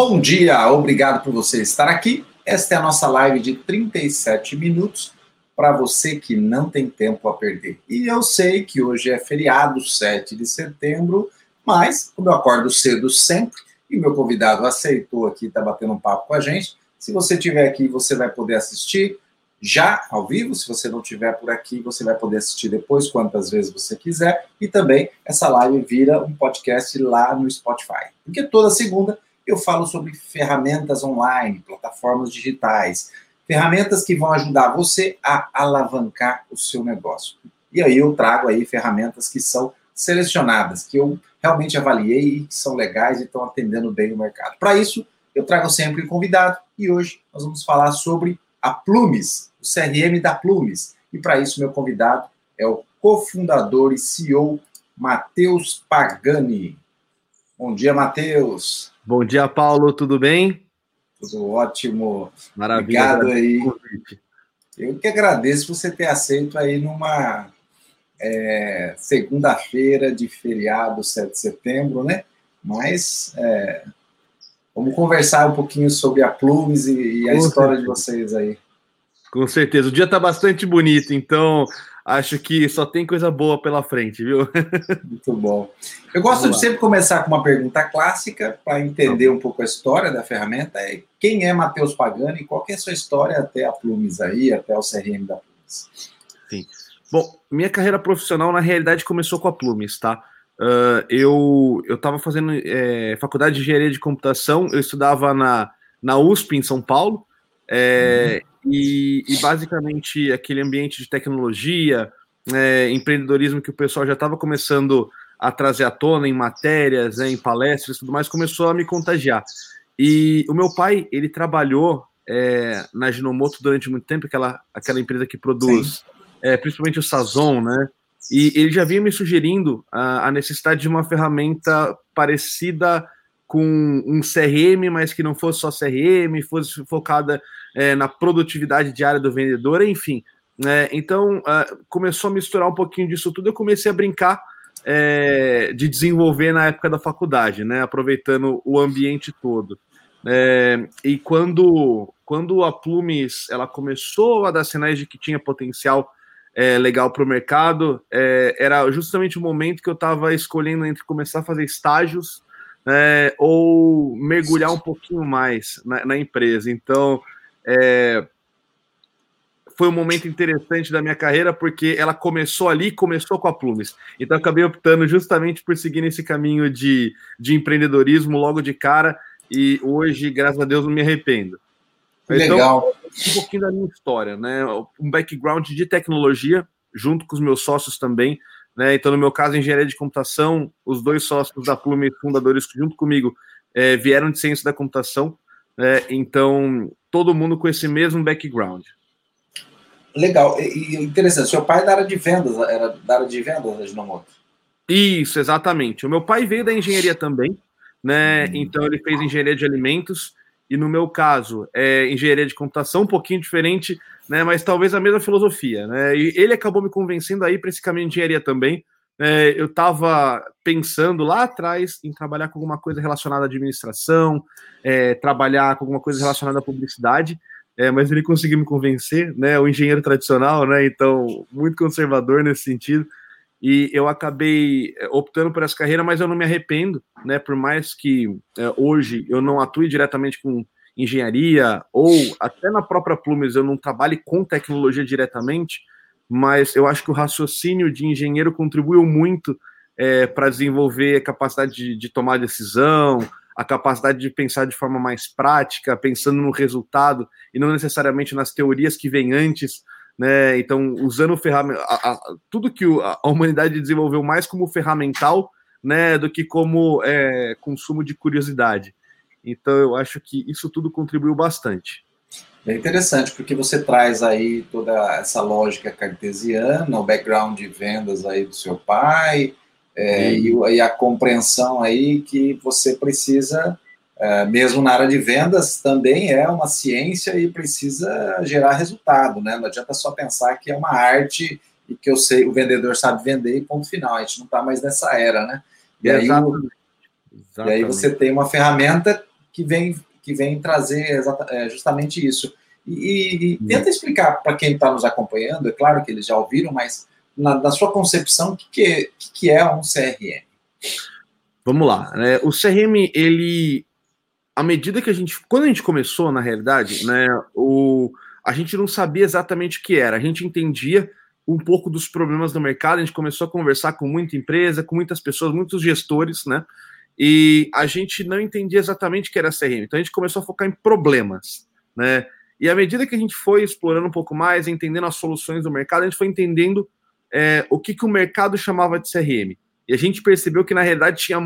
Bom dia, obrigado por você estar aqui. Esta é a nossa live de 37 minutos para você que não tem tempo a perder. E eu sei que hoje é feriado, 7 de setembro, mas como eu acordo cedo sempre e meu convidado aceitou aqui, está batendo um papo com a gente, se você estiver aqui, você vai poder assistir já ao vivo. Se você não estiver por aqui, você vai poder assistir depois, quantas vezes você quiser. E também essa live vira um podcast lá no Spotify. Porque toda segunda eu falo sobre ferramentas online, plataformas digitais, ferramentas que vão ajudar você a alavancar o seu negócio. E aí eu trago aí ferramentas que são selecionadas, que eu realmente avaliei e que são legais e estão atendendo bem o mercado. Para isso, eu trago sempre um convidado e hoje nós vamos falar sobre a Plumes, o CRM da Plumes. E para isso, meu convidado é o cofundador e CEO Matheus Pagani. Bom dia, Matheus. Bom dia, Paulo, tudo bem? Tudo ótimo. Maravilha. Obrigado aí. Eu que agradeço você ter aceito aí numa é, segunda-feira de feriado, 7 de setembro, né? Mas é, vamos conversar um pouquinho sobre a Plumes e, e a Com história certeza. de vocês aí. Com certeza. O dia está bastante bonito, então acho que só tem coisa boa pela frente, viu? Muito bom. Eu gosto de sempre começar com uma pergunta clássica para entender um pouco a história da ferramenta. É quem é Matheus Pagani? Qual é a sua história até a Plumes aí, até o CRM da Plumes? Sim. Bom, minha carreira profissional na realidade começou com a Plumes, tá? Uh, eu eu estava fazendo é, faculdade de engenharia de computação, eu estudava na, na USP em São Paulo. É, uhum. E, e, basicamente aquele ambiente de tecnologia, é, empreendedorismo que o pessoal já estava começando a trazer à tona em matérias, né, em palestras e tudo mais, começou a me contagiar. E o meu pai, ele trabalhou é, na Ginomoto durante muito tempo, aquela, aquela empresa que produz é, principalmente o Sazon, né? E ele já vinha me sugerindo a, a necessidade de uma ferramenta parecida com um CRM, mas que não fosse só CRM, fosse focada é, na produtividade diária do vendedor, enfim. Né? Então, uh, começou a misturar um pouquinho disso tudo. Eu comecei a brincar é, de desenvolver na época da faculdade, né? aproveitando o ambiente todo. É, e quando, quando a Plumes ela começou a dar sinais de que tinha potencial é, legal para o mercado, é, era justamente o momento que eu estava escolhendo entre começar a fazer estágios é, ou mergulhar um pouquinho mais na, na empresa. Então, é, foi um momento interessante da minha carreira, porque ela começou ali, começou com a Plumes. Então, acabei optando justamente por seguir nesse caminho de, de empreendedorismo logo de cara, e hoje, graças a Deus, não me arrependo. Então, Legal. Um pouquinho da minha história, né? Um background de tecnologia, junto com os meus sócios também. Né? Então, no meu caso, engenharia de computação, os dois sócios da Plume, fundadores junto comigo, é, vieram de ciência da computação. Né? Então, todo mundo com esse mesmo background. Legal. E, interessante, seu pai é da área de vendas, era da área de vendas da Ginomoto. Isso, exatamente. O meu pai veio da engenharia também, né? Hum. Então ele fez engenharia de alimentos e no meu caso é engenharia de computação, um pouquinho diferente, né? Mas talvez a mesma filosofia, né? E ele acabou me convencendo aí para esse caminho de engenharia também. É, eu estava pensando lá atrás em trabalhar com alguma coisa relacionada à administração, é, trabalhar com alguma coisa relacionada à publicidade, é, mas ele conseguiu me convencer, né? O engenheiro tradicional, né? Então, muito conservador nesse sentido. E eu acabei é, optando por essa carreira, mas eu não me arrependo, né? Por mais que é, hoje eu não atue diretamente com engenharia ou até na própria Plumes eu não trabalhe com tecnologia diretamente, mas eu acho que o raciocínio de engenheiro contribuiu muito é, para desenvolver a capacidade de, de, tomar decisão, a capacidade de pensar de forma mais prática, pensando no resultado e não necessariamente nas teorias que vêm antes. Né? Então, usando ferramenta, tudo que a, a humanidade desenvolveu mais como ferramental né, do que como é, consumo de curiosidade. Então, eu acho que isso tudo contribuiu bastante. É interessante, porque você traz aí toda essa lógica cartesiana, o background de vendas aí do seu pai, é, e, e, a compreensão aí que você precisa, é, mesmo na área de vendas, também é uma ciência e precisa gerar resultado, né? Não adianta só pensar que é uma arte e que eu sei, o vendedor sabe vender e ponto final. A gente não está mais nessa era, né? E aí, Exatamente. e aí você tem uma ferramenta que vem, que vem trazer é, justamente isso. E, e tenta explicar para quem está nos acompanhando, é claro que eles já ouviram, mas na, na sua concepção, o que, que, que, é um CRM? Vamos lá. Né? O CRM, ele. À medida que a gente. Quando a gente começou, na realidade, né, o, a gente não sabia exatamente o que era. A gente entendia um pouco dos problemas do mercado, a gente começou a conversar com muita empresa, com muitas pessoas, muitos gestores, né? E a gente não entendia exatamente o que era CRM. Então a gente começou a focar em problemas, né? E à medida que a gente foi explorando um pouco mais, entendendo as soluções do mercado, a gente foi entendendo é, o que, que o mercado chamava de CRM. E a gente percebeu que, na realidade, tinha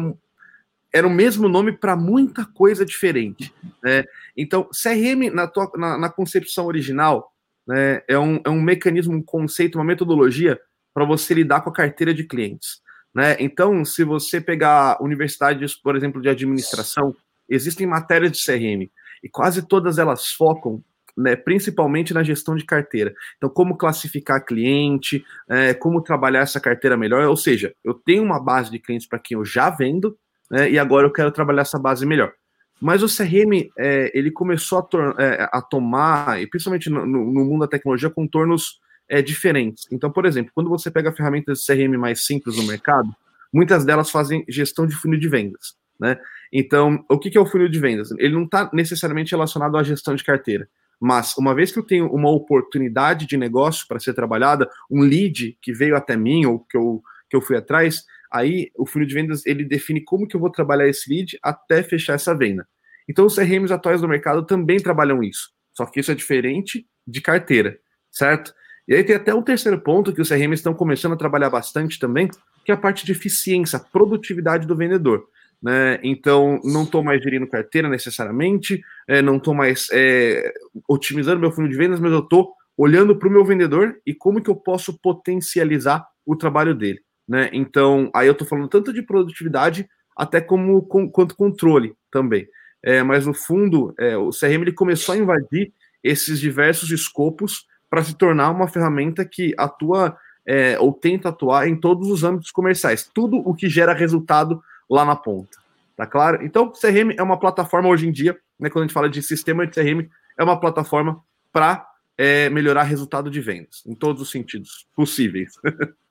era o mesmo nome para muita coisa diferente. Né? Então, CRM, na, tua, na, na concepção original, né, é, um, é um mecanismo, um conceito, uma metodologia para você lidar com a carteira de clientes. Né? Então, se você pegar universidades, por exemplo, de administração, existem matérias de CRM e quase todas elas focam né, principalmente na gestão de carteira. Então, como classificar cliente, é, como trabalhar essa carteira melhor. Ou seja, eu tenho uma base de clientes para quem eu já vendo, né, e agora eu quero trabalhar essa base melhor. Mas o CRM, é, ele começou a, é, a, tomar, e principalmente no, no, mundo da tecnologia, contornos é, diferentes. Então, por exemplo, quando você pega ferramentas de CRM mais simples no mercado, muitas delas fazem gestão de funil de vendas. Né? Então, o que é o funil de vendas? Ele não está necessariamente relacionado à gestão de carteira. Mas uma vez que eu tenho uma oportunidade de negócio para ser trabalhada, um lead que veio até mim ou que eu, que eu fui atrás, aí o funil de vendas ele define como que eu vou trabalhar esse lead até fechar essa venda. Então os CRMs atuais do mercado também trabalham isso. Só que isso é diferente de carteira, certo? E aí tem até um terceiro ponto que os CRMs estão começando a trabalhar bastante também, que é a parte de eficiência, produtividade do vendedor. Né? Então, não estou mais gerindo carteira necessariamente, é, não estou mais é, otimizando meu fundo de vendas, mas eu estou olhando para o meu vendedor e como que eu posso potencializar o trabalho dele. Né? Então, aí eu estou falando tanto de produtividade até como com, quanto controle também. É, mas no fundo, é, o CRM ele começou a invadir esses diversos escopos para se tornar uma ferramenta que atua é, ou tenta atuar em todos os âmbitos comerciais. Tudo o que gera resultado lá na ponta. Tá claro? Então, CRM é uma plataforma hoje em dia, né, quando a gente fala de sistema de CRM, é uma plataforma para é, melhorar resultado de vendas, em todos os sentidos possíveis.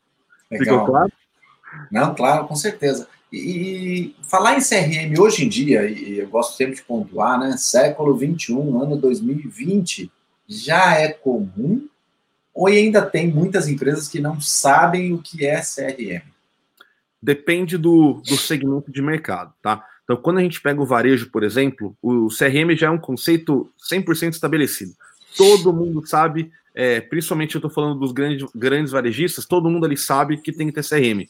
Ficou claro? Não, claro, com certeza. E, e, falar em CRM hoje em dia, e eu gosto sempre de pontuar, né? Século 21, ano 2020, já é comum ou ainda tem muitas empresas que não sabem o que é CRM? depende do, do segmento de mercado, tá? Então, quando a gente pega o varejo, por exemplo, o CRM já é um conceito 100% estabelecido. Todo mundo sabe, é, principalmente eu estou falando dos grandes, grandes varejistas, todo mundo ali sabe que tem que ter CRM.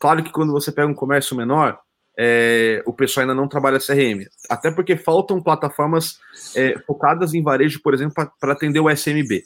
Claro que quando você pega um comércio menor, é, o pessoal ainda não trabalha CRM. Até porque faltam plataformas é, focadas em varejo, por exemplo, para atender o SMB.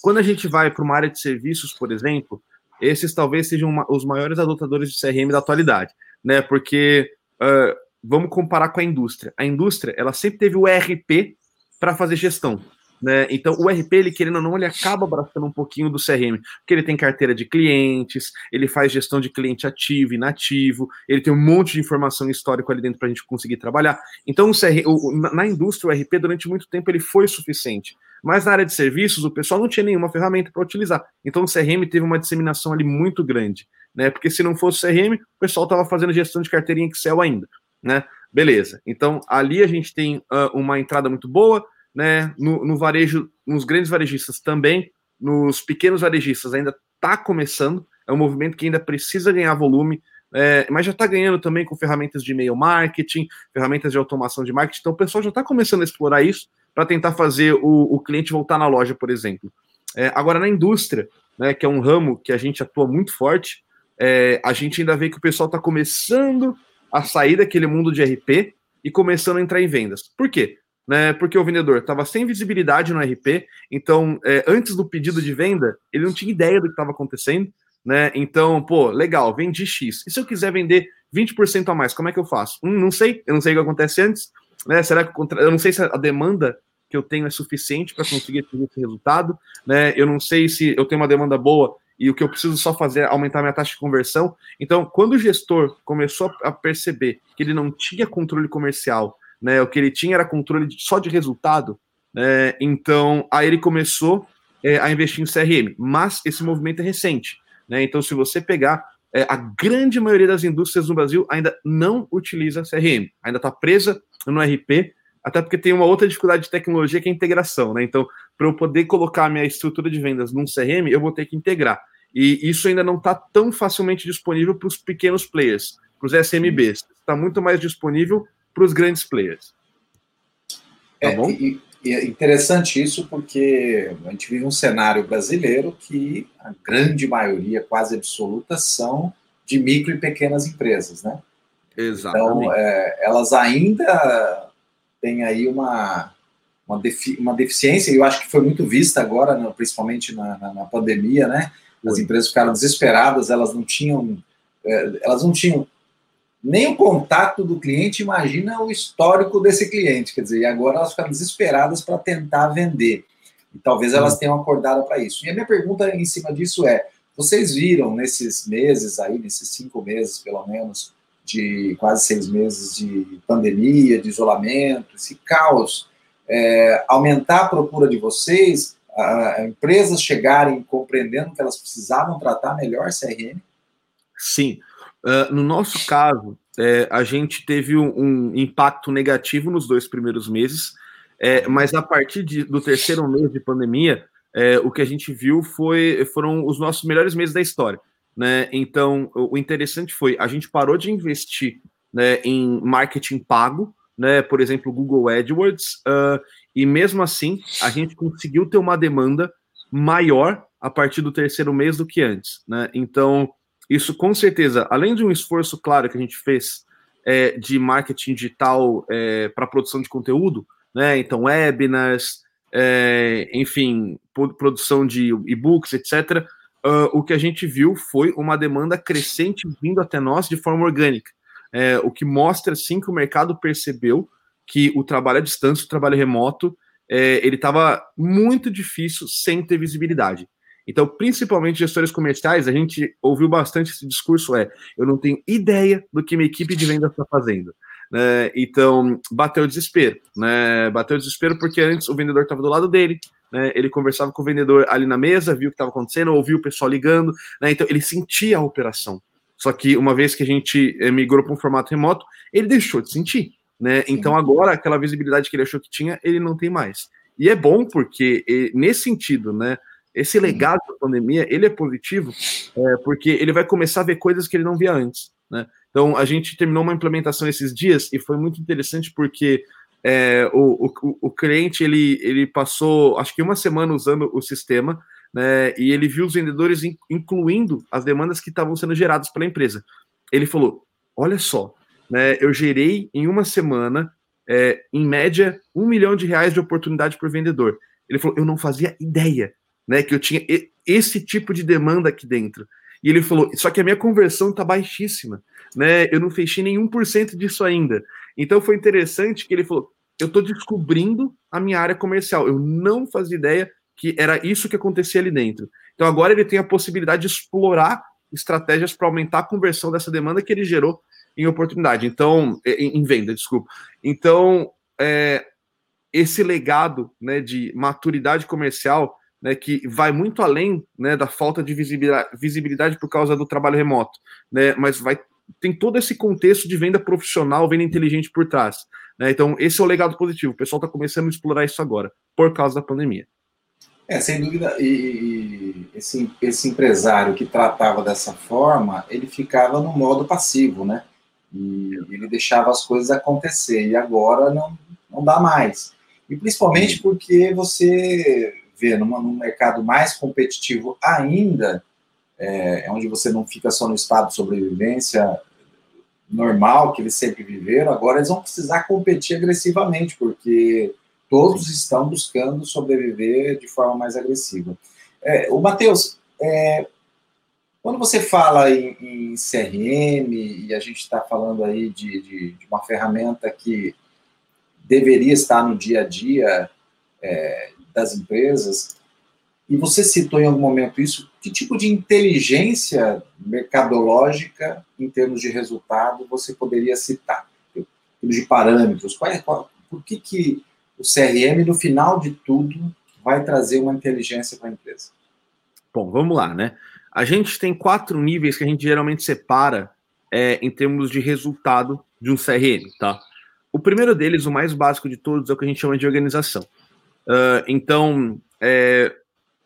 Quando a gente vai para uma área de serviços, por exemplo, esses talvez sejam uma, os maiores adotadores de CRM da atualidade, né? Porque uh, vamos comparar com a indústria. A indústria, ela sempre teve o ERP para fazer gestão. Né? Então, o RP, ele querendo ou não, ele acaba abraçando um pouquinho do CRM, porque ele tem carteira de clientes, ele faz gestão de cliente ativo e inativo, ele tem um monte de informação histórica ali dentro para a gente conseguir trabalhar. Então, o CRM, o, na indústria, o RP, durante muito tempo, ele foi suficiente. Mas na área de serviços, o pessoal não tinha nenhuma ferramenta para utilizar. Então, o CRM teve uma disseminação ali muito grande, né? Porque se não fosse o CRM, o pessoal estava fazendo gestão de carteira em Excel ainda, né? Beleza. Então, ali a gente tem uh, uma entrada muito boa, né? No, no, varejo, nos grandes varejistas também, nos pequenos varejistas ainda está começando, é um movimento que ainda precisa ganhar volume, é, mas já está ganhando também com ferramentas de e-mail marketing, ferramentas de automação de marketing, então o pessoal já está começando a explorar isso para tentar fazer o, o, cliente voltar na loja, por exemplo. É, agora, na indústria, né, que é um ramo que a gente atua muito forte, é, a gente ainda vê que o pessoal está começando a sair daquele mundo de RP e começando a entrar em vendas. Por quê? Né? Porque o vendedor estava sem visibilidade no RP, então é, antes do pedido de venda, ele não tinha ideia do que estava acontecendo, né? Então, pô, legal, vendi X. E se eu quiser vender 20% a mais, como é que eu faço? Hum, não sei, eu não sei o que acontece antes, né? Será que eu não sei se a demanda que eu tenho é suficiente para conseguir esse resultado, né? Eu não sei se eu tenho uma demanda boa e o que eu preciso só fazer é aumentar minha taxa de conversão. Então, quando o gestor começou a perceber que ele não tinha controle comercial né? O que ele tinha era controle só de resultado. Né? Então, aí ele começou é, a investir em CRM. Mas esse movimento é recente. Né? Então, se você pegar é, a grande maioria das indústrias no Brasil ainda não utiliza CRM, ainda está presa no RP, até porque tem uma outra dificuldade de tecnologia que é a integração, né? Então, para eu poder colocar a minha estrutura de vendas num CRM, eu vou ter que integrar. E isso ainda não está tão facilmente disponível para os pequenos players, para os SMBs. Está muito mais disponível para os grandes players. Tá é, bom? E, e é interessante isso porque a gente vive um cenário brasileiro que a grande maioria, quase absoluta, são de micro e pequenas empresas, né? Exatamente. Então, é, elas ainda têm aí uma, uma, defi uma deficiência, e eu acho que foi muito vista agora, né, principalmente na, na, na pandemia, né? As empresas ficaram desesperadas, elas não tinham, é, elas não tinham nem o contato do cliente, imagina o histórico desse cliente, quer dizer, e agora elas ficaram desesperadas para tentar vender. E talvez elas tenham acordado para isso. E a minha pergunta em cima disso é: vocês viram nesses meses aí, nesses cinco meses pelo menos, de quase seis meses de pandemia, de isolamento, esse caos, é, aumentar a procura de vocês, a, a empresas chegarem compreendendo que elas precisavam tratar melhor CRM? Sim. Uh, no nosso caso, é, a gente teve um, um, impacto negativo nos dois primeiros meses, é, mas a partir de, do terceiro mês de pandemia, é, o que a gente viu foi, foram os nossos melhores meses da história. Né? Então, o interessante foi a gente parou de investir né, em marketing pago, né, por exemplo, Google AdWords, uh, e mesmo assim a gente conseguiu ter uma demanda maior a partir do terceiro mês do que antes. Né? Então, isso com certeza, além de um esforço claro que a gente fez é, de marketing digital é, para produção de conteúdo, né? Então, webinars, é, enfim, produção de e-books, etc. Uh, o que a gente viu foi uma demanda crescente vindo até nós de forma orgânica, é, o que mostra sim que o mercado percebeu que o trabalho à distância, o trabalho remoto, é, ele estava muito difícil sem ter visibilidade. Então, principalmente gestores comerciais, a gente ouviu bastante esse discurso: é, eu não tenho ideia do que minha equipe de venda está fazendo. Né? Então, bateu o desespero, né? Bateu o desespero porque antes o vendedor estava do lado dele, né? Ele conversava com o vendedor ali na mesa, viu o que estava acontecendo, ouviu o pessoal ligando, né? Então ele sentia a operação. Só que uma vez que a gente eh, migrou para um formato remoto, ele deixou de sentir, né? Então agora aquela visibilidade que ele achou que tinha, ele não tem mais. E é bom porque eh, nesse sentido, né? Esse legado da pandemia, ele é positivo, é, porque ele vai começar a ver coisas que ele não via antes, né? Então, a gente terminou uma implementação esses dias e foi muito interessante porque é, o, o, o cliente, ele, ele passou, acho que uma semana usando o sistema, né, e ele viu os vendedores incluindo as demandas que estavam sendo geradas pela empresa. Ele falou, olha só, né, eu gerei em uma semana, é, em média, um milhão de reais de oportunidade por vendedor. Ele falou, eu não fazia ideia né, que eu tinha esse tipo de demanda aqui dentro. E ele falou, só que a minha conversão está baixíssima, né? Eu não fechei nenhum por cento disso ainda. Então foi interessante que ele falou, eu estou descobrindo a minha área comercial. Eu não fazia ideia que era isso que acontecia ali dentro. Então agora ele tem a possibilidade de explorar estratégias para aumentar a conversão dessa demanda que ele gerou em oportunidade. Então, em, em venda, desculpa. Então, é, esse legado né, de maturidade comercial né, que vai muito além né, da falta de visibilidade, visibilidade por causa do trabalho remoto, né, mas vai tem todo esse contexto de venda profissional, venda inteligente por trás. Né, então, esse é o legado positivo. O pessoal está começando a explorar isso agora, por causa da pandemia. É, sem dúvida. E, e esse, esse empresário que tratava dessa forma, ele ficava no modo passivo, né? E ele deixava as coisas acontecer. E agora não, não dá mais. E principalmente porque você vê numa, num mercado mais competitivo ainda, é, onde você não fica só no estado de sobrevivência normal que eles sempre viveram, agora eles vão precisar competir agressivamente, porque todos estão buscando sobreviver de forma mais agressiva. É, o Matheus, é, quando você fala em, em, CRM, e a gente está falando aí de, de, de, uma ferramenta que deveria estar no dia a dia é, das empresas, e você citou em algum momento isso, que tipo de inteligência mercadológica, em termos de resultado, você poderia citar? de parâmetros. Qual, é, qual, por que, que o CRM, no final de tudo, vai trazer uma inteligência para a empresa? Bom, vamos lá, né? A gente tem quatro níveis que a gente geralmente separa é, em termos de resultado de um CRM, tá? O primeiro deles, o mais básico de todos, é o que a gente chama de organização. Uh, então, é,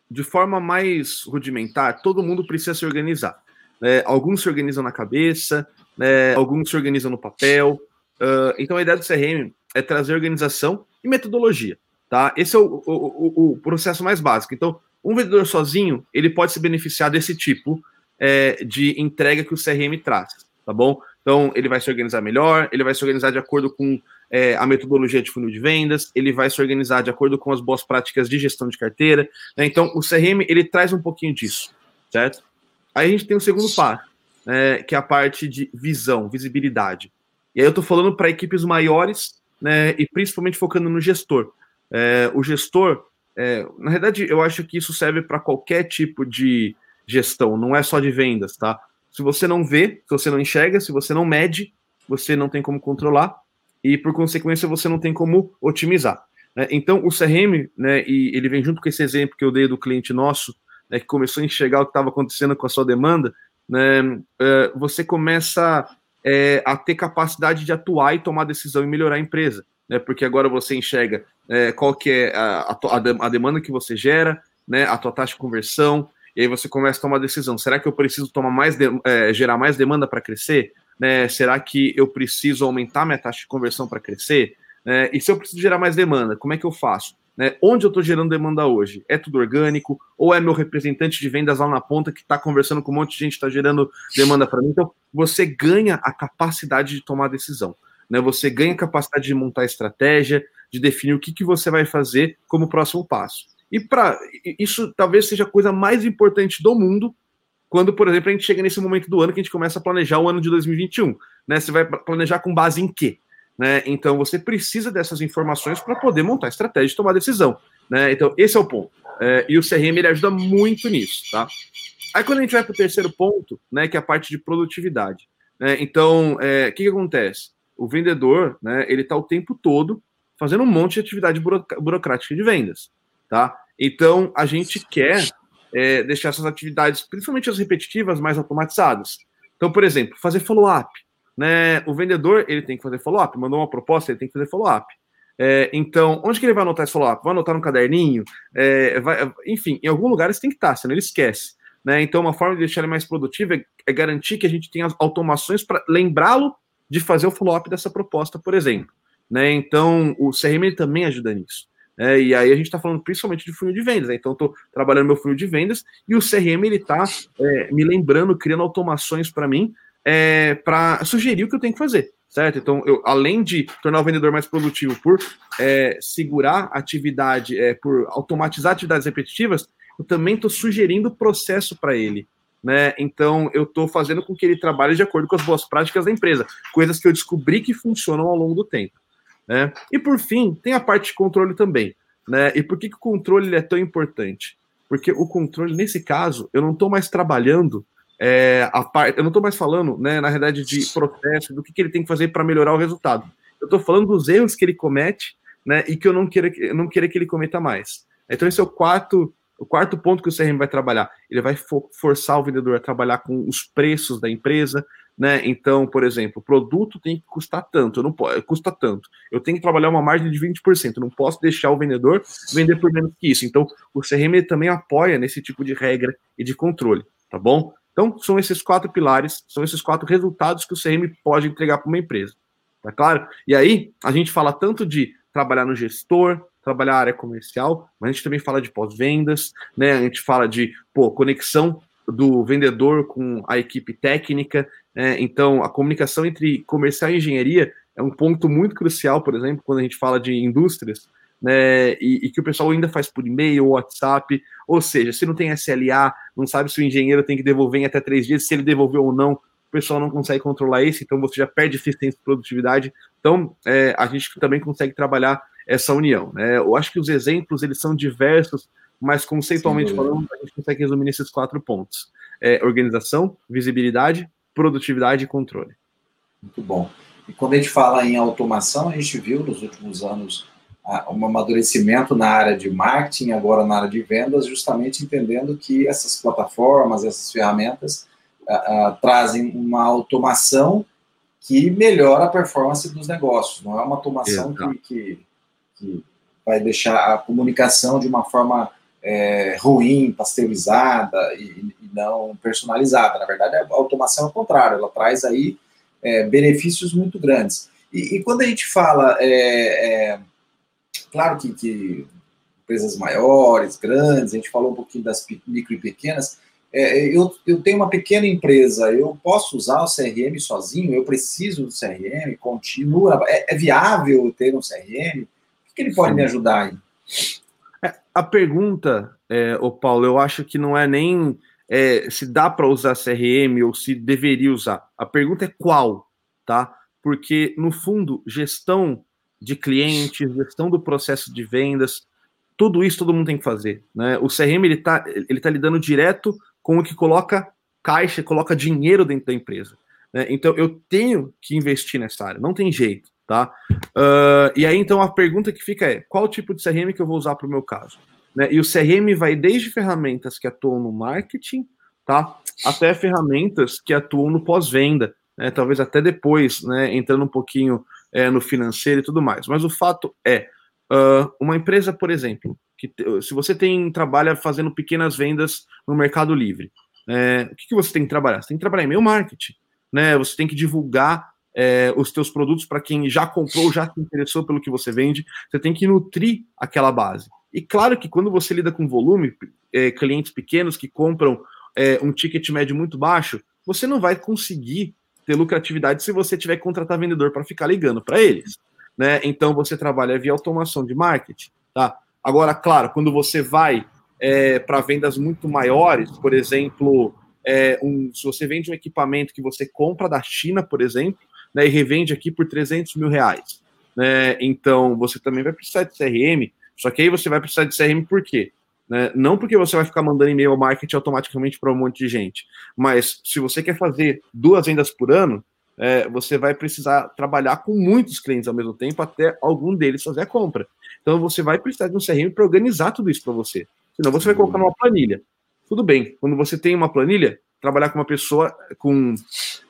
de forma mais rudimentar, todo mundo precisa se organizar. Né? Alguns se organizam na cabeça, né? alguns se organizam no papel. Uh, então, a ideia do CRM é trazer organização e metodologia. Tá? Esse é o, o, o, processo mais básico. Então, um vendedor sozinho, ele pode se beneficiar desse tipo é, de entrega que o CRM traz, tá bom? Então, ele vai se organizar melhor, ele vai se organizar de acordo com é, a metodologia de funil de vendas, ele vai se organizar de acordo com as boas práticas de gestão de carteira. Né? Então, o CRM, ele traz um pouquinho disso, certo? Aí a gente tem o segundo passo, né, que é a parte de visão, visibilidade. E aí eu estou falando para equipes maiores, né, e principalmente focando no gestor. É, o gestor, é, na verdade, eu acho que isso serve para qualquer tipo de gestão, não é só de vendas, tá? Se você não vê, se você não enxerga, se você não mede, você não tem como controlar e, por consequência, você não tem como otimizar. Né? Então, o CRM, né, e ele vem junto com esse exemplo que eu dei do cliente nosso, né, que começou a enxergar o que estava acontecendo com a sua demanda, né, é, você começa é, a ter capacidade de atuar e tomar decisão e melhorar a empresa, né, porque agora você enxerga é, qual que é a, a, a demanda que você gera, né, a tua taxa de conversão, e aí você começa a tomar decisão. Será que eu preciso tomar mais de, é, gerar mais demanda para crescer? Né? Será que eu preciso aumentar minha taxa de conversão para crescer? É, e se eu preciso gerar mais demanda, como é que eu faço? Né? Onde eu estou gerando demanda hoje? É tudo orgânico? Ou é meu representante de vendas lá na ponta que está conversando com um monte de gente, está gerando demanda para mim? Então, você ganha a capacidade de tomar decisão. Né? Você ganha a capacidade de montar estratégia, de definir o que, que você vai fazer como próximo passo. E para isso talvez seja a coisa mais importante do mundo quando, por exemplo, a gente chega nesse momento do ano que a gente começa a planejar o ano de 2021. Né? Você vai planejar com base em quê? Né? Então você precisa dessas informações para poder montar estratégia e tomar decisão. Né? Então, esse é o ponto. É, e o CRM ele ajuda muito nisso. Tá? Aí quando a gente vai para o terceiro ponto, né, que é a parte de produtividade. Né? Então, o é, que, que acontece? O vendedor, né, ele está o tempo todo fazendo um monte de atividade burocrática de vendas tá? Então, a gente quer é, deixar essas atividades, principalmente as repetitivas, mais automatizadas. Então, por exemplo, fazer follow-up. Né? O vendedor ele tem que fazer follow-up, mandou uma proposta, ele tem que fazer follow-up. É, então, onde que ele vai anotar esse follow-up? Vai anotar no caderninho? É, vai, enfim, em algum lugar isso tem que estar, senão ele esquece. Né? Então, uma forma de deixar ele mais produtivo é, é garantir que a gente tenha automações para lembrá-lo de fazer o follow-up dessa proposta, por exemplo. Né? Então, o CRM também ajuda nisso. É, e aí a gente está falando principalmente de funil de vendas, né? Então estou trabalhando meu funil de vendas e o CRM ele está é, me lembrando, criando automações para mim, é, para sugerir o que eu tenho que fazer, certo? Então, eu, além de tornar o vendedor mais produtivo por é, segurar atividade, é, por automatizar atividades repetitivas, eu também estou sugerindo o processo para ele. Né? Então, eu estou fazendo com que ele trabalhe de acordo com as boas práticas da empresa, coisas que eu descobri que funcionam ao longo do tempo. Né? E por fim, tem a parte de controle também. Né? E por que, que o controle é tão importante? Porque o controle, nesse caso, eu não estou mais trabalhando é, a parte, eu não estou mais falando, né, na realidade, de processo, do que, que ele tem que fazer para melhorar o resultado. Eu estou falando dos erros que ele comete, né, e que eu não quero, não que ele cometa mais. Então, esse é o quarto, o quarto ponto que o CRM vai trabalhar. Ele vai forçar o vendedor a trabalhar com os preços da empresa, né? Então, por exemplo, o produto tem que custar tanto, não posso, custa tanto. Eu tenho que trabalhar uma margem de 20%, eu não posso deixar o vendedor vender por menos que isso. Então, o CRM também apoia nesse tipo de regra e de controle, tá bom? Então, são esses quatro pilares, são esses quatro resultados que o CRM pode entregar para uma empresa. Tá claro? E aí, a gente fala tanto de trabalhar no gestor, trabalhar a área comercial, mas a gente também fala de pós-vendas, né? A gente fala de pô, conexão do vendedor com a equipe técnica. Né? Então, a comunicação entre comercial e engenharia é um ponto muito crucial, por exemplo, quando a gente fala de indústrias, né? E, e que o pessoal ainda faz por e-mail ou WhatsApp. Ou seja, se não tem SLA, não sabe se o engenheiro tem que devolver em até três dias, se ele devolveu ou não, o pessoal não consegue controlar isso, então você já perde eficiência e produtividade. Então, é, a gente também consegue trabalhar essa união. Né? Eu acho que os exemplos eles são diversos mas conceitualmente Sim, falando, a gente consegue resumir nesses quatro pontos: é, organização, visibilidade, produtividade e controle. Muito bom. E quando a gente fala em automação, a gente viu nos últimos anos um amadurecimento na área de marketing, agora na área de vendas, justamente entendendo que essas plataformas, essas ferramentas uh, uh, trazem uma automação que melhora a performance dos negócios. Não é uma automação que, que, que, vai deixar a comunicação de uma forma é, ruim, pasteurizada e, e, não personalizada. Na verdade, a automação é o contrário, ela traz aí é, benefícios muito grandes. E, e, quando a gente fala é, é Claro que, que, empresas maiores, grandes, a gente falou um pouquinho das micro e pequenas. É, eu, eu tenho uma pequena empresa, eu posso usar o CRM sozinho? Eu preciso do CRM? Continua? É, é viável ter um CRM? O que ele pode Sim. me ajudar aí? É, a pergunta, é, o Paulo, eu acho que não é nem é, se dá para usar CRM ou se deveria usar. A pergunta é qual, tá? Porque, no fundo, gestão de clientes, gestão do processo de vendas, tudo isso todo mundo tem que fazer. Né? O CRM ele está ele tá lidando direto com o que coloca caixa, coloca dinheiro dentro da empresa. Né? Então eu tenho que investir nessa área, não tem jeito. Tá? Uh, e aí então a pergunta que fica é: qual tipo de CRM que eu vou usar para o meu caso? Né? E o CRM vai desde ferramentas que atuam no marketing, tá? Até ferramentas que atuam no pós-venda, né? talvez até depois, né? entrando um pouquinho é, no financeiro e tudo mais. Mas o fato é, uh, uma empresa, por exemplo, que se você tem trabalha fazendo pequenas vendas no Mercado Livre, é, o que, que, você tem que trabalhar? Você tem que trabalhar em meio marketing, né? Você tem que divulgar é, os teus produtos para quem já comprou, já se interessou pelo que você vende. Você tem que nutrir aquela base. E claro que quando você lida com volume, é, clientes pequenos que compram é, um ticket médio muito baixo, você não vai conseguir ter lucratividade se você tiver que contratar vendedor para ficar ligando para eles. Né? Então você trabalha via automação de marketing. Tá? Agora, claro, quando você vai é, para vendas muito maiores, por exemplo, é, um, se você vende um equipamento que você compra da China, por exemplo, né, e revende aqui por 300 mil reais, né, então você também vai precisar de CRM, só que aí você vai precisar de CRM por quê? Né? Não porque você vai ficar mandando e-mail marketing automaticamente para um monte de gente, mas se você quer fazer duas vendas por ano, é, você vai precisar trabalhar com muitos clientes ao mesmo tempo até algum deles fazer a compra. Então você vai precisar de um CRM para organizar tudo isso para você. Senão você vai colocar numa planilha. Tudo bem, quando você tem uma planilha, trabalhar com uma pessoa com.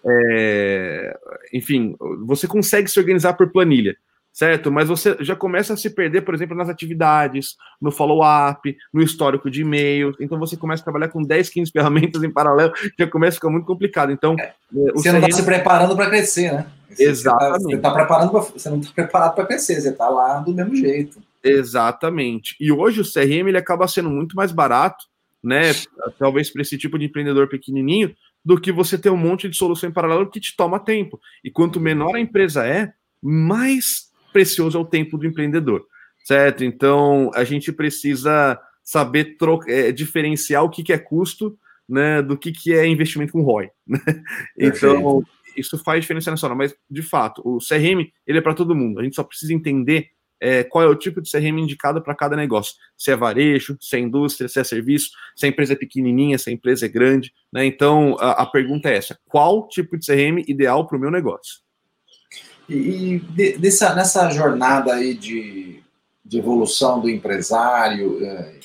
É, enfim, você consegue se organizar por planilha certo? Mas você já começa a se perder, por exemplo, nas atividades, no follow-up, no histórico de e-mails. Então você começa a trabalhar com 10, 15 ferramentas em paralelo, já começa a ficar muito complicado. Então, é, você não está se preparando para crescer, né? Exatamente. Você, tá, tá preparando pra, você não está preparado para crescer, você está lá do mesmo jeito. Exatamente. E hoje o CRM ele acaba sendo muito mais barato, né? Talvez para esse tipo de empreendedor pequenininho, do que você ter um monte de solução em paralelo que te toma tempo. E quanto menor a empresa é, mais precioso é o tempo do empreendedor, certo? Então a gente precisa saber é, diferenciar o que, que é custo né, do que, que é investimento com ROI. Né? Então, isso faz diferença nacional, mas de fato, o CRM ele é para todo mundo. A gente só precisa entender é, qual é o tipo de CRM indicado para cada negócio. Se é varejo, se é indústria, se é serviço, se a empresa é pequenininha, se a empresa é grande. Né? Então, a, a pergunta é essa: qual tipo de CRM ideal para o meu negócio? E, de, dessa, nessa jornada aí de, de evolução do empresário, é,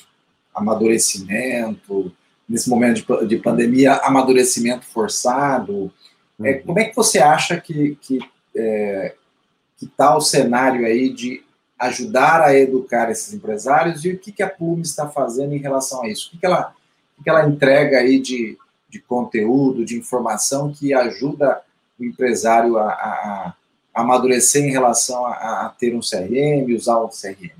amadurecimento, nesse momento de, de, pandemia, amadurecimento forçado, é, uhum. é, como é que você acha que que é, está o cenário aí de ajudar a educar esses empresários e o que, que a Plume está fazendo em relação a isso? O que, que, ela, o que ela entrega aí de, de conteúdo, de informação que ajuda o empresário a, a, amadurecer em relação a, a ter um CRM, usar um CRM?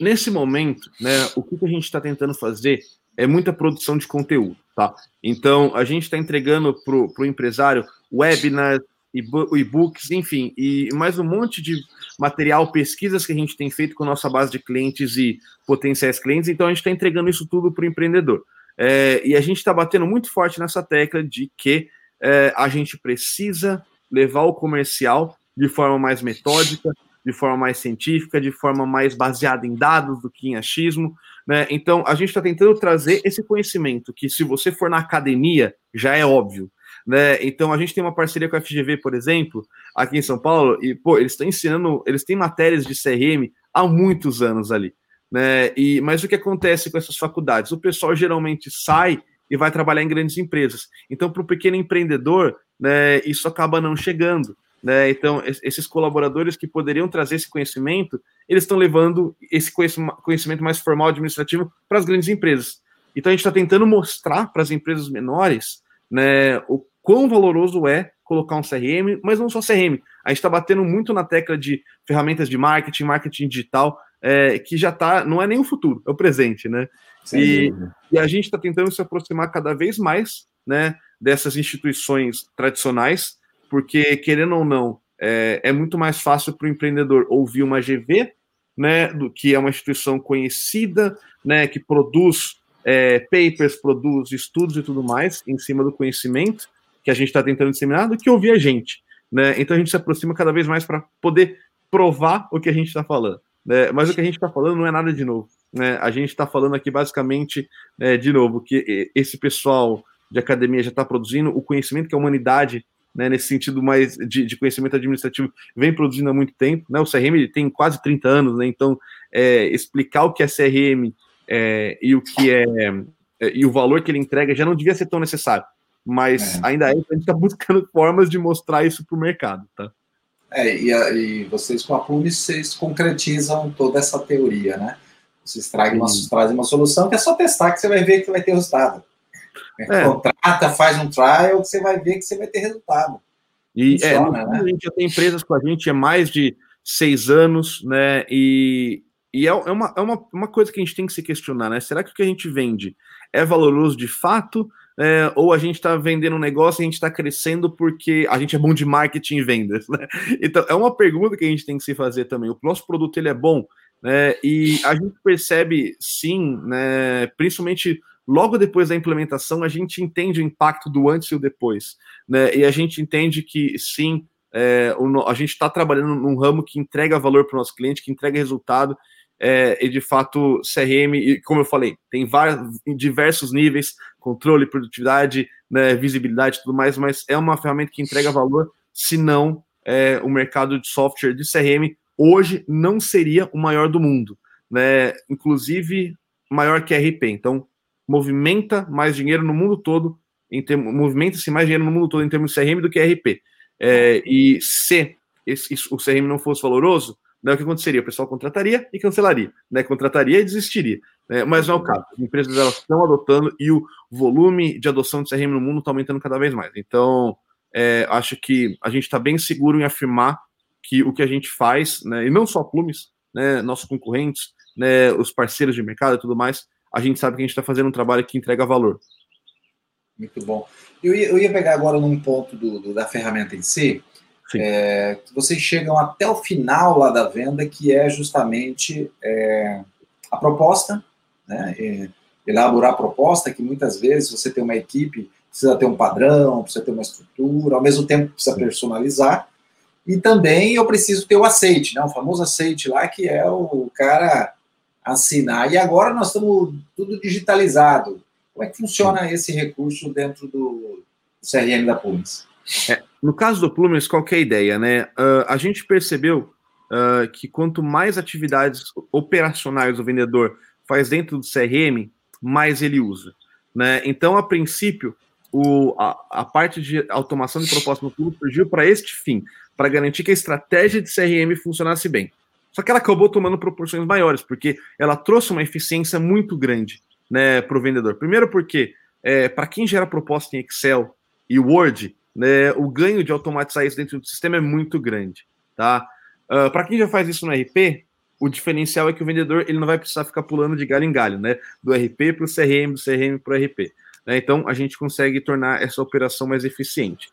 Nesse momento, né, o que a gente está tentando fazer é muita produção de conteúdo, tá? Então, a gente está entregando para o empresário webinars, e-books, enfim, e mais um monte de material, pesquisas que a gente tem feito com nossa base de clientes e potenciais clientes, então a gente está entregando isso tudo para o empreendedor. É, e a gente está batendo muito forte nessa tecla de que é, a gente precisa levar o comercial de forma mais metódica, de forma mais científica, de forma mais baseada em dados do que em achismo. Né? Então, a gente está tentando trazer esse conhecimento que, se você for na academia, já é óbvio. Né? Então a gente tem uma parceria com a FGV, por exemplo, aqui em São Paulo, e pô, eles estão ensinando, eles têm matérias de CRM há muitos anos ali. Né? E, mas o que acontece com essas faculdades? O pessoal geralmente sai e vai trabalhar em grandes empresas. Então, para o pequeno empreendedor, né, isso acaba não chegando. Né? Então, esses colaboradores que poderiam trazer esse conhecimento, eles estão levando esse conhecimento mais formal administrativo para as grandes empresas. Então, a gente está tentando mostrar para as empresas menores né, o quão valoroso é colocar um CRM, mas não só CRM. A gente está batendo muito na tecla de ferramentas de marketing, marketing digital, é, que já está, não é nem o futuro, é o presente, né? E, e, a gente está tentando se aproximar cada vez mais né, dessas instituições tradicionais, porque, querendo ou não, é, é muito mais fácil para o empreendedor ouvir uma GV, né, do que é uma instituição conhecida, né, que produz é, papers, produz estudos e tudo mais em cima do conhecimento que a gente está tentando disseminar, do que ouvir a gente. Né? Então a gente se aproxima cada vez mais para poder provar o que a gente está falando. Né? Mas o que a gente está falando não é nada de novo. Né? A gente está falando aqui basicamente, é, de novo, que esse pessoal de academia já está produzindo o conhecimento que a humanidade né, nesse sentido mais de, de, conhecimento administrativo, vem produzindo há muito tempo. Né? O CRM tem quase 30 anos, né? então é, explicar o que é CRM é, e o que é, é, e o valor que ele entrega já não devia ser tão necessário. Mas é. ainda é, a gente está buscando formas de mostrar isso para o mercado. Tá? É, e, e vocês com a Plume, vocês concretizam toda essa teoria, né? Vocês trazem uma, trazem uma solução que é só testar que você vai ver que vai ter resultado. É. Contrata, faz um trial, que você vai ver que você vai ter resultado. E é, Funciona, é, né? a gente já tem empresas com a gente há mais de seis anos, né? E, e é, é, uma, é uma, uma coisa que a gente tem que se questionar, né? Será que o que a gente vende é valoroso de fato? É, ou a gente está vendendo um negócio e a gente está crescendo porque a gente é bom de marketing e vendas, né? Então, é uma pergunta que a gente tem que se fazer também. O nosso produto ele é bom, né? E a gente percebe, sim, né? Principalmente logo depois da implementação, a gente entende o impacto do antes e o depois. Né? E a gente entende que, sim, é, o, a gente está trabalhando num ramo que entrega valor para o nosso cliente, que entrega resultado, é, e de fato, CRM, e como eu falei, tem vários, diversos níveis, controle, produtividade, né, visibilidade tudo mais, mas é uma ferramenta que entrega valor, senão é, o mercado de software de CRM hoje não seria o maior do mundo, né? Inclusive maior que RP. Então, movimenta mais dinheiro no mundo todo, em termos, movimenta-se mais dinheiro no mundo todo em termos de CRM do que RP. É, e se esse, o CRM não fosse valoroso, né, o que aconteceria? O pessoal contrataria e cancelaria, né? Contrataria e desistiria. Né? Mas não é o caso. As empresas elas estão adotando e o volume de adoção de CRM no mundo está aumentando cada vez mais. Então, é, acho que a gente está bem seguro em afirmar que o que a gente faz, né, e não só Plumes, né, nossos concorrentes, né, os parceiros de mercado e tudo mais, a gente sabe que a gente está fazendo um trabalho que entrega valor. Muito bom. Eu ia, eu ia pegar agora num ponto do, do da ferramenta em si. É, vocês chegam até o final lá da venda, que é justamente é, a proposta, né? Elaborar a proposta, que muitas vezes você tem uma equipe, precisa ter um padrão, precisa ter uma estrutura, ao mesmo tempo precisa personalizar, e também eu preciso ter o aceite, né? o famoso aceite lá, que é o cara assinar. E agora nós estamos tudo digitalizado. Como é que funciona esse recurso dentro do CRM da Plumes? É, no caso do Plumes, qual é a ideia, né? Uh, a gente percebeu uh, que quanto mais atividades operacionais o vendedor faz dentro do CRM, mais ele usa. Né? Então, a princípio, o, a, a, parte de automação de proposta no Plumes surgiu para este fim, para garantir que a estratégia de CRM funcionasse bem. Só que ela acabou tomando proporções maiores, porque ela trouxe uma eficiência muito grande né, para o vendedor. Primeiro, porque é, para quem gera proposta em Excel e Word, né, o ganho de automatizar isso dentro do sistema é muito grande. Tá? Uh, para quem já faz isso no RP, o diferencial é que o vendedor ele não vai precisar ficar pulando de galho em galho, né? Do RP para o CRM, do CRM para o RP. Né? Então a gente consegue tornar essa operação mais eficiente.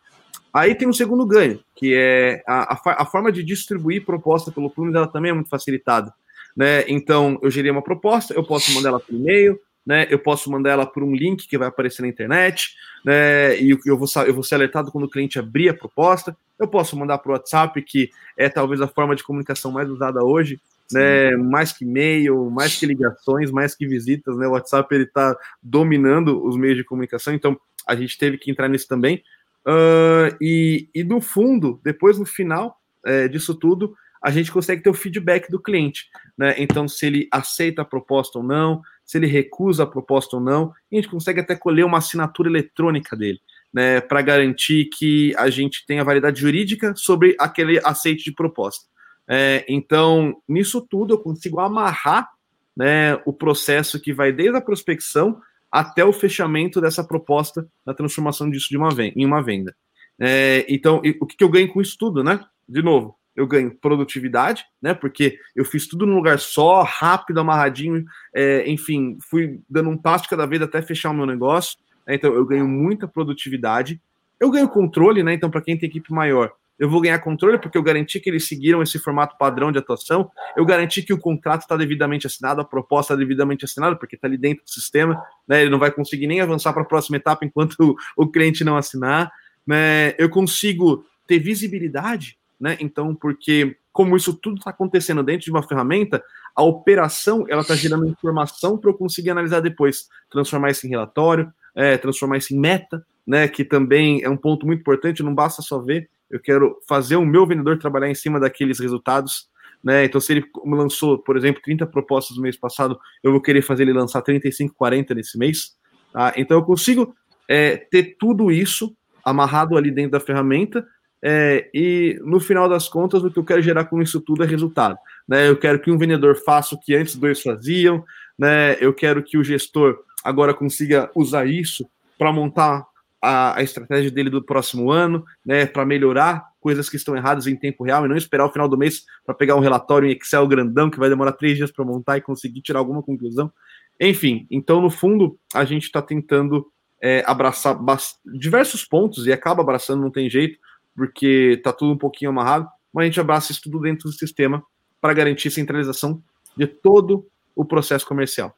Aí tem um segundo ganho, que é a, a, a forma de distribuir proposta pelo Plume, ela também é muito facilitada. Né? Então, eu gerei uma proposta, eu posso mandar ela por e-mail, né? Eu posso mandar ela por um link que vai aparecer na internet, né? E eu vou, eu vou ser alertado quando o cliente abrir a proposta. Eu posso mandar para o WhatsApp, que é talvez a forma de comunicação mais usada hoje, né? Mais que e-mail, mais que ligações, mais que visitas, né? O WhatsApp ele está dominando os meios de comunicação, então a gente teve que entrar nisso também. Uh, e, e no fundo, depois no final é, disso tudo, a gente consegue ter o feedback do cliente. Né? Então, se ele aceita a proposta ou não, se ele recusa a proposta ou não, a gente consegue até colher uma assinatura eletrônica dele, né? Para garantir que a gente tenha validade jurídica sobre aquele aceite de proposta. É, então, nisso tudo, eu consigo amarrar né, o processo que vai desde a prospecção até o fechamento dessa proposta, da transformação disso de uma venda, em uma venda. É, então, o que, eu ganho com isso tudo, né? De novo, eu ganho produtividade, né? Porque eu fiz tudo num lugar só, rápido, amarradinho, é, enfim, fui dando um passo cada vez até fechar o meu negócio. Né? Então eu ganho muita produtividade. Eu ganho controle, né? Então, para quem tem equipe maior, eu vou ganhar controle porque eu garanti que eles seguiram esse formato padrão de atuação. Eu garanti que o contrato está devidamente assinado, a proposta está devidamente assinada, porque está ali dentro do sistema. Né? Ele não vai conseguir nem avançar para a próxima etapa enquanto o, o cliente não assinar. Né? Eu consigo ter visibilidade né? Então, porque como isso tudo está acontecendo dentro de uma ferramenta, a operação ela está gerando informação para eu conseguir analisar depois, transformar isso em relatório, é, transformar isso em meta, né? Que também é um ponto muito importante. Não basta só ver, eu quero fazer o meu vendedor trabalhar em cima daqueles resultados. Né? Então, se ele lançou, por exemplo, 30 propostas no mês passado, eu vou querer fazer ele lançar 35, 40 nesse mês. Tá? Então, eu consigo é, ter tudo isso amarrado ali dentro da ferramenta é, e no final das contas, o que eu quero gerar com isso tudo é resultado. Né? Eu quero que um vendedor faça o que antes dois faziam, né? eu quero que o gestor agora consiga usar isso para montar a, a, estratégia dele do próximo ano, né? para melhorar coisas que estão erradas em tempo real e não esperar o final do mês para pegar um relatório em Excel grandão que vai demorar três dias para montar e conseguir tirar alguma conclusão. Enfim, então no fundo a gente está tentando é, abraçar diversos pontos e acaba abraçando, não tem jeito porque está tudo um pouquinho amarrado, mas a gente abraça isso tudo dentro do sistema para garantir centralização de todo o processo comercial.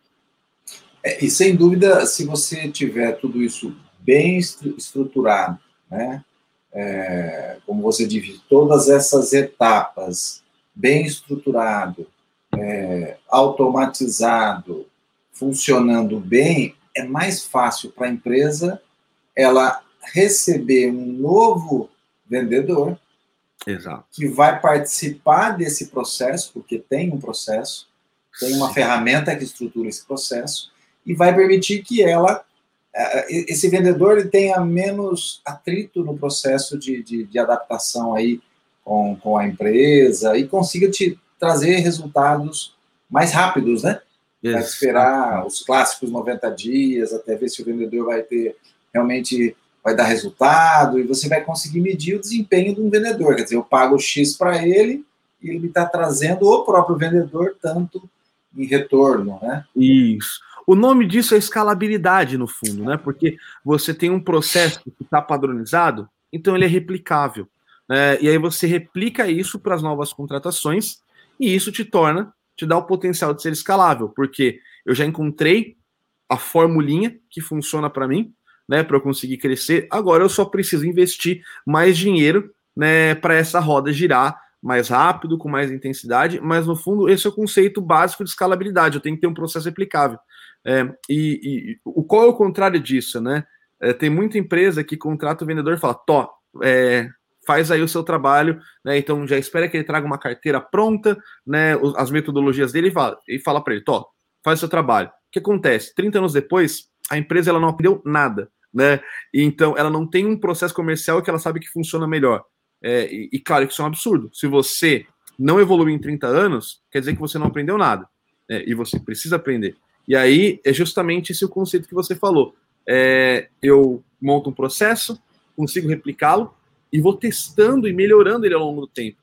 É, e sem dúvida, se você tiver tudo isso bem estruturado, né? É, como você disse, todas essas etapas bem estruturado, é, automatizado, funcionando bem, é mais fácil para a empresa ela receber um novo vendedor, Exato. que vai participar desse processo, porque tem um processo, tem uma Sim. ferramenta que estrutura esse processo, e vai permitir que ela, esse vendedor, ele tenha menos atrito no processo de, de, de adaptação aí com, com a empresa e consiga te trazer resultados mais rápidos, né? Vai esperar os clássicos 90 dias, até ver se o vendedor vai ter realmente vai dar resultado e você vai conseguir medir o desempenho de um vendedor. Quer dizer, eu pago X para ele e ele está trazendo o próprio vendedor tanto em retorno, né? Isso. O nome disso é escalabilidade, no fundo, né? Porque você tem um processo que está padronizado, então ele é replicável. Né? E aí você replica isso para as novas contratações e isso te torna, te dá o potencial de ser escalável, porque eu já encontrei a formulinha que funciona para mim, né, para eu conseguir crescer. Agora eu só preciso investir mais dinheiro, né, para essa roda girar mais rápido, com mais intensidade, mas no fundo esse é o conceito básico de escalabilidade. Eu tenho que ter um processo replicável. É, e, e, o qual é o contrário disso, né? É, tem muita empresa que contrata o vendedor e fala, Tó, é, faz aí o seu trabalho, né? Então já espera que ele traga uma carteira pronta, né? As metodologias dele e fala, e fala para ele, Tó, faz o seu trabalho. O que acontece? 30 anos depois, a empresa ela não aprendeu nada, né? E, então ela não tem um processo comercial que ela sabe que funciona melhor. É, e, e, claro que isso é um absurdo. Se você não evoluiu em 30 anos, quer dizer que você não aprendeu nada. Né? E você precisa aprender. E aí é justamente esse o conceito que você falou. É, eu monto um processo, consigo replicá-lo e vou testando e melhorando ele ao longo do tempo.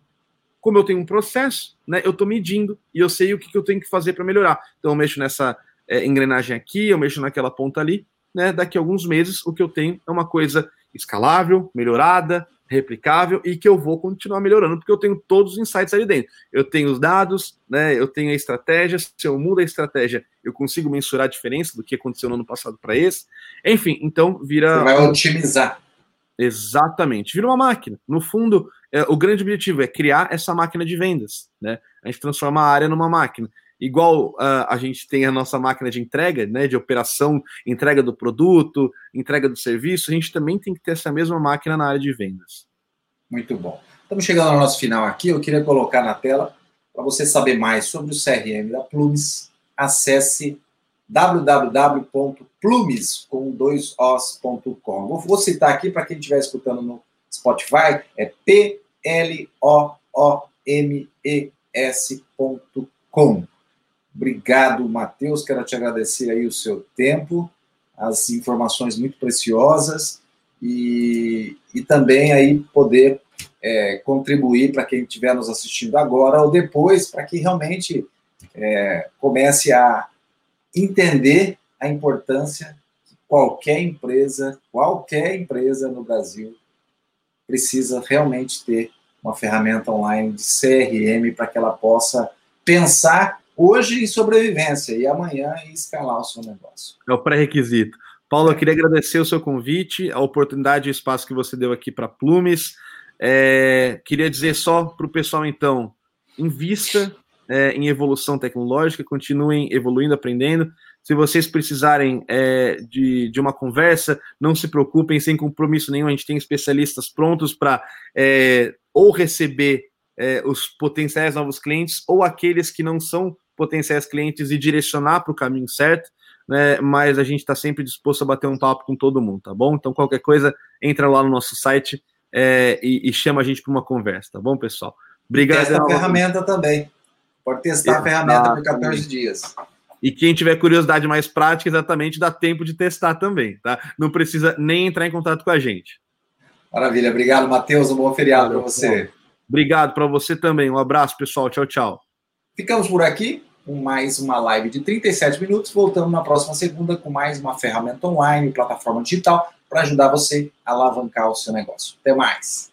Como eu tenho um processo, né, eu estou medindo e eu sei o que, que eu tenho que fazer para melhorar. Então eu mexo nessa é, engrenagem aqui, eu mexo naquela ponta ali, né? Daqui a alguns meses, o que eu tenho é uma coisa escalável, melhorada, replicável e que eu vou continuar melhorando, porque eu tenho todos os insights ali dentro. Eu tenho os dados, né? Eu tenho a estratégia. Se eu mudo a estratégia, eu consigo mensurar a diferença do que aconteceu no ano passado para esse. Enfim, então vira. Você vai otimizar. Exatamente, vira uma máquina. No fundo, é, o grande objetivo é criar essa máquina de vendas, né? A gente transforma a área numa máquina. Igual uh, a gente tem a nossa máquina de entrega, né, de operação, entrega do produto, entrega do serviço, a gente também tem que ter essa mesma máquina na área de vendas. Muito bom. Estamos chegando ao nosso final aqui. Eu queria colocar na tela para você saber mais sobre o CRM da Plumes. Acesse www.plumes com dois os.com. Vou, vou citar aqui para quem estiver escutando no Spotify, é P L O O M E S.com. Obrigado, Matheus. Quero te agradecer aí o seu tempo, as informações muito preciosas e, e também aí poder é, contribuir para quem estiver nos assistindo agora ou depois, para que realmente é, comece a entender a importância que qualquer empresa, qualquer empresa no Brasil precisa realmente ter uma ferramenta online de CRM para que ela possa pensar hoje em sobrevivência e amanhã em escalar o seu negócio. É o pré-requisito. Paulo, eu queria agradecer o seu convite, a oportunidade e o espaço que você deu aqui para Plumes. É, queria dizer só para o pessoal, então, invista é, em evolução tecnológica, continuem evoluindo, aprendendo. Se vocês precisarem é, de, de uma conversa, não se preocupem, sem compromisso nenhum, a gente tem especialistas prontos para é, ou receber é, os potenciais novos clientes ou aqueles que não são potenciais clientes e direcionar para o caminho certo. Né, mas a gente está sempre disposto a bater um papo com todo mundo, tá bom? Então, qualquer coisa, entra lá no nosso site é, e, e, chama a gente para uma conversa, tá bom, pessoal? Obrigado. Testa a ferramenta também. Pode testar a ferramenta por 14 dias. E quem tiver curiosidade mais prática, exatamente, dá tempo de testar também, tá? Não precisa nem entrar em contato com a gente. Maravilha. Obrigado, Matheus. Um bom feriado para você. Obrigado para você também. Um abraço, pessoal. Tchau, tchau. Ficamos por aqui com mais uma live de 37 minutos. Voltamos na próxima segunda com mais uma ferramenta online, plataforma digital, para ajudar você a alavancar o seu negócio. Até mais!